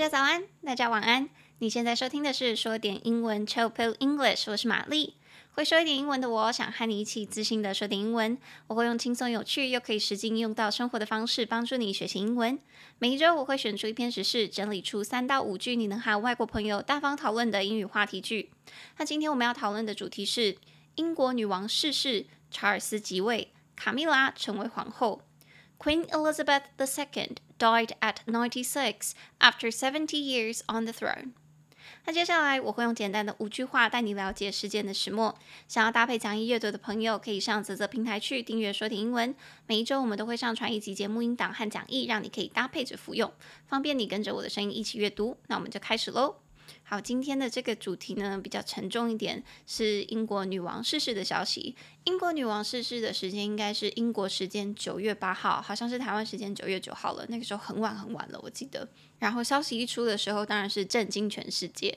大家早安，大家晚安。你现在收听的是说点英文 Chill Pill English，我是玛丽。会说一点英文的我，想和你一起自信的说点英文。我会用轻松有趣又可以实际应用到生活的方式，帮助你学习英文。每一周我会选出一篇时事，整理出三到五句你能和外国朋友大方讨论的英语话题句。那今天我们要讨论的主题是英国女王逝世，查尔斯即位，卡蜜拉成为皇后。Queen Elizabeth II died at ninety-six after seventy years on the throne. 那接下来我会用简单的五句话带你了解事件的始末。想要搭配讲义阅读的朋友，可以上啧啧平台去订阅说点英文。每一周我们都会上传一集节目音档和讲义，让你可以搭配着服用，方便你跟着我的声音一起阅读。那我们就开始喽。好，今天的这个主题呢，比较沉重一点，是英国女王逝世的消息。英国女王逝世的时间应该是英国时间九月八号，好像是台湾时间九月九号了。那个时候很晚很晚了，我记得。然后消息一出的时候，当然是震惊全世界。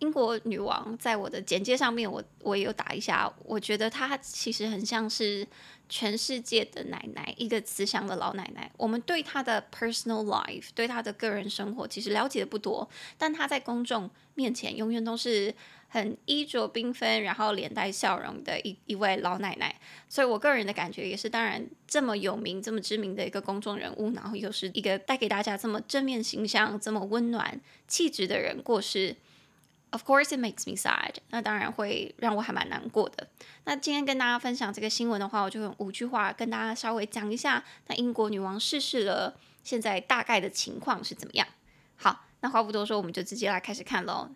英国女王在我的简介上面我，我也有打一下，我觉得她其实很像是全世界的奶奶，一个慈祥的老奶奶。我们对她的 personal life，对她的个人生活，其实了解的不多，但她在公众面前永远都是很衣着缤纷，然后脸带笑容的一一位老奶奶。所以我个人的感觉也是，当然这么有名、这么知名的一个公众人物，然后又是一个带给大家这么正面形象、这么温暖气质的人过世。Of course, it makes me sad. 那当然会让我还蛮难过的。那今天跟大家分享这个新闻的话，我就用五句话跟大家稍微讲一下，那英国女王逝世了，现在大概的情况是怎么样？好，那话不多说，我们就直接来开始看喽。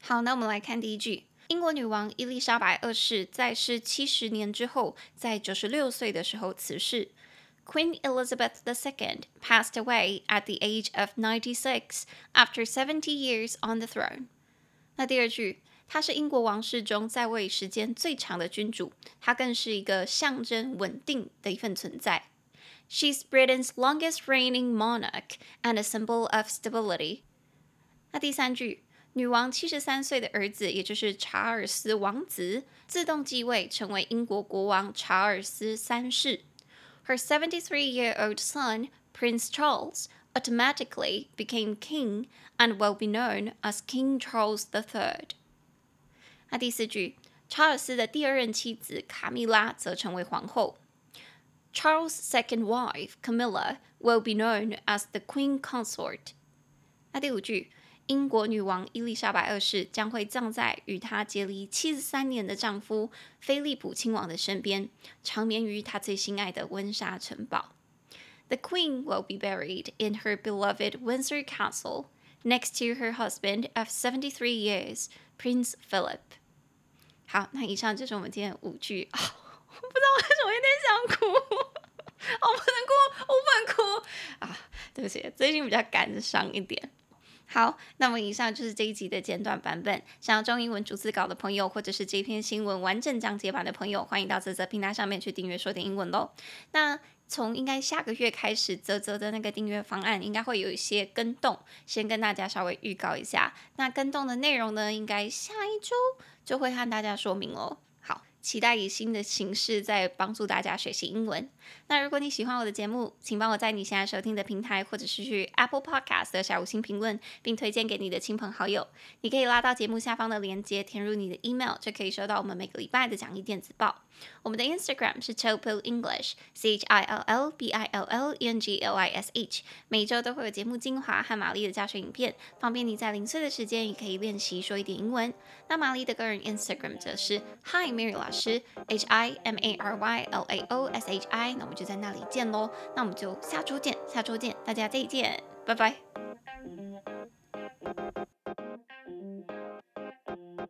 好，那我们来看第一句：英国女王伊丽莎白二世在世七十年之后，在九十六岁的时候辞世。Queen Elizabeth II passed away at the age of ninety-six after seventy years on the throne. 那第二句，他是英国王室中在位时间最长的君主，他更是一个象征稳定的一份存在。She's Britain's longest reigning monarch and a symbol of stability。那第三句，女王七十三岁的儿子，也就是查尔斯王子，自动继位，成为英国国王查尔斯三世。Her seventy-three-year-old son, Prince Charles, automatically became king and will be known as King Charles III。那第四句，查尔斯的第二任妻子卡蜜拉则成为皇后。Charles' second wife, Camilla, will be known as the Queen Consort。那第五句，英国女王伊丽莎白二世将会葬在与她结离七十三年的丈夫菲利普亲王的身边，长眠于她最心爱的温莎城堡。 The Queen will be buried in her beloved Windsor Castle next to her husband of seventy-three years, Prince Philip。好，那以上就是我们今天的五句啊、哦。我不知道为什么有点想哭，我不能哭，我不能哭啊！对不起，最近比较感伤一点。好，那么以上就是这一集的简短版本。想要中英文逐字稿的朋友，或者是这篇新闻完整讲解版的朋友，欢迎到啧啧平台上面去订阅说点英文喽。那从应该下个月开始，泽泽的那个订阅方案应该会有一些更动，先跟大家稍微预告一下。那更动的内容呢，应该下一周就会和大家说明哦。好期待以新的形式在帮助大家学习英文。那如果你喜欢我的节目，请帮我在你现在收听的平台，或者是去 Apple Podcast 的小五星评论，并推荐给你的亲朋好友。你可以拉到节目下方的链接，填入你的 email，就可以收到我们每个礼拜的讲义电子报。我们的 Instagram 是 Chill English，C H I L L B I L L E N G L I S H。每周都会有节目精华和玛丽的教学影片，方便你在零碎的时间也可以练习说一点英文。那玛丽的个人 Instagram 则是 Hi Mary 老师，H I M A R Y L A O S H I。那我们就在那里见喽。那我们就下周见，下周见，大家再见，拜拜。